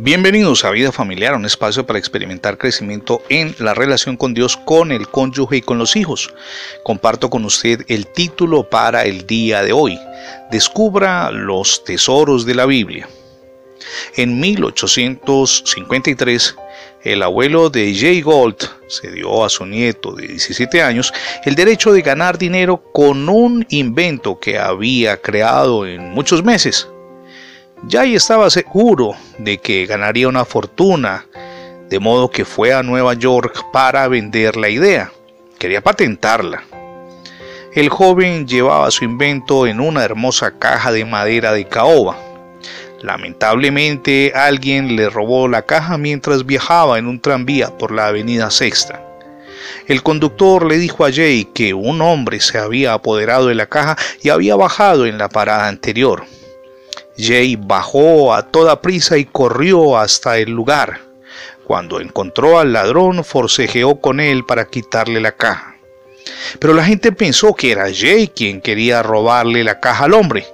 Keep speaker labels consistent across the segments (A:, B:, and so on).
A: Bienvenidos a Vida Familiar, un espacio para experimentar crecimiento en la relación con Dios, con el cónyuge y con los hijos. Comparto con usted el título para el día de hoy. Descubra los tesoros de la Biblia. En 1853, el abuelo de Jay Gold se dio a su nieto de 17 años el derecho de ganar dinero con un invento que había creado en muchos meses. Jay estaba seguro de que ganaría una fortuna, de modo que fue a Nueva York para vender la idea. Quería patentarla. El joven llevaba su invento en una hermosa caja de madera de caoba. Lamentablemente alguien le robó la caja mientras viajaba en un tranvía por la avenida Sexta. El conductor le dijo a Jay que un hombre se había apoderado de la caja y había bajado en la parada anterior. Jay bajó a toda prisa y corrió hasta el lugar. Cuando encontró al ladrón, forcejeó con él para quitarle la caja. Pero la gente pensó que era Jay quien quería robarle la caja al hombre.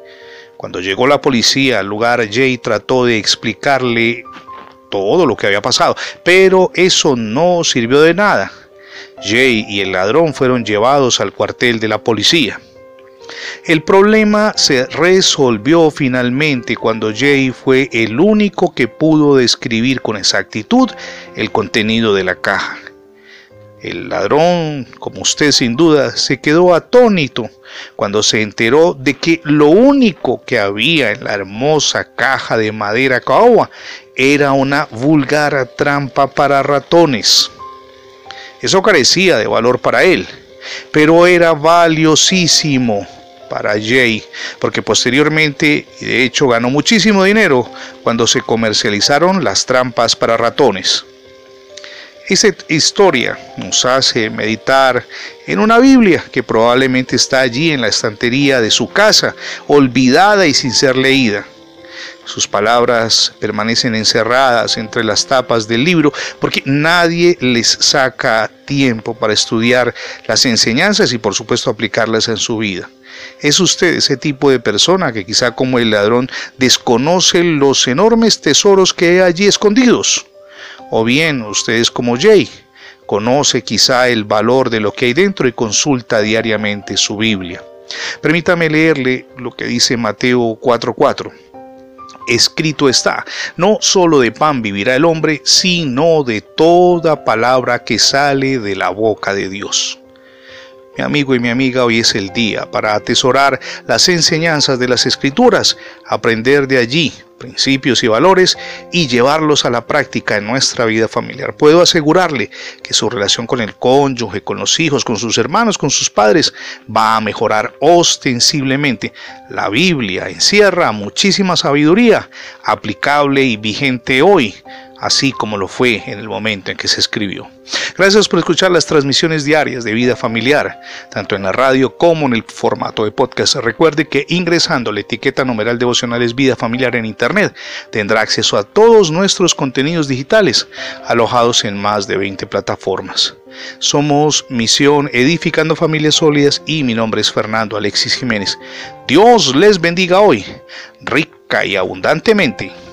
A: Cuando llegó la policía al lugar, Jay trató de explicarle todo lo que había pasado, pero eso no sirvió de nada. Jay y el ladrón fueron llevados al cuartel de la policía. El problema se resolvió finalmente cuando Jay fue el único que pudo describir con exactitud el contenido de la caja. El ladrón, como usted sin duda, se quedó atónito cuando se enteró de que lo único que había en la hermosa caja de madera caoba era una vulgar trampa para ratones. Eso carecía de valor para él, pero era valiosísimo para Jay, porque posteriormente, de hecho ganó muchísimo dinero cuando se comercializaron las trampas para ratones. Esa historia nos hace meditar en una Biblia que probablemente está allí en la estantería de su casa, olvidada y sin ser leída. Sus palabras permanecen encerradas entre las tapas del libro porque nadie les saca tiempo para estudiar las enseñanzas y por supuesto aplicarlas en su vida. ¿Es usted ese tipo de persona que quizá como el ladrón desconoce los enormes tesoros que hay allí escondidos? ¿O bien usted es como Jay? Conoce quizá el valor de lo que hay dentro y consulta diariamente su Biblia. Permítame leerle lo que dice Mateo 4:4 escrito está, no solo de pan vivirá el hombre, sino de toda palabra que sale de la boca de Dios. Mi amigo y mi amiga, hoy es el día para atesorar las enseñanzas de las escrituras, aprender de allí principios y valores y llevarlos a la práctica en nuestra vida familiar. Puedo asegurarle que su relación con el cónyuge, con los hijos, con sus hermanos, con sus padres va a mejorar ostensiblemente. La Biblia encierra muchísima sabiduría aplicable y vigente hoy así como lo fue en el momento en que se escribió. Gracias por escuchar las transmisiones diarias de vida familiar, tanto en la radio como en el formato de podcast. Recuerde que ingresando la etiqueta numeral devocionales vida familiar en internet tendrá acceso a todos nuestros contenidos digitales alojados en más de 20 plataformas. Somos Misión Edificando Familias Sólidas y mi nombre es Fernando Alexis Jiménez. Dios les bendiga hoy, rica y abundantemente.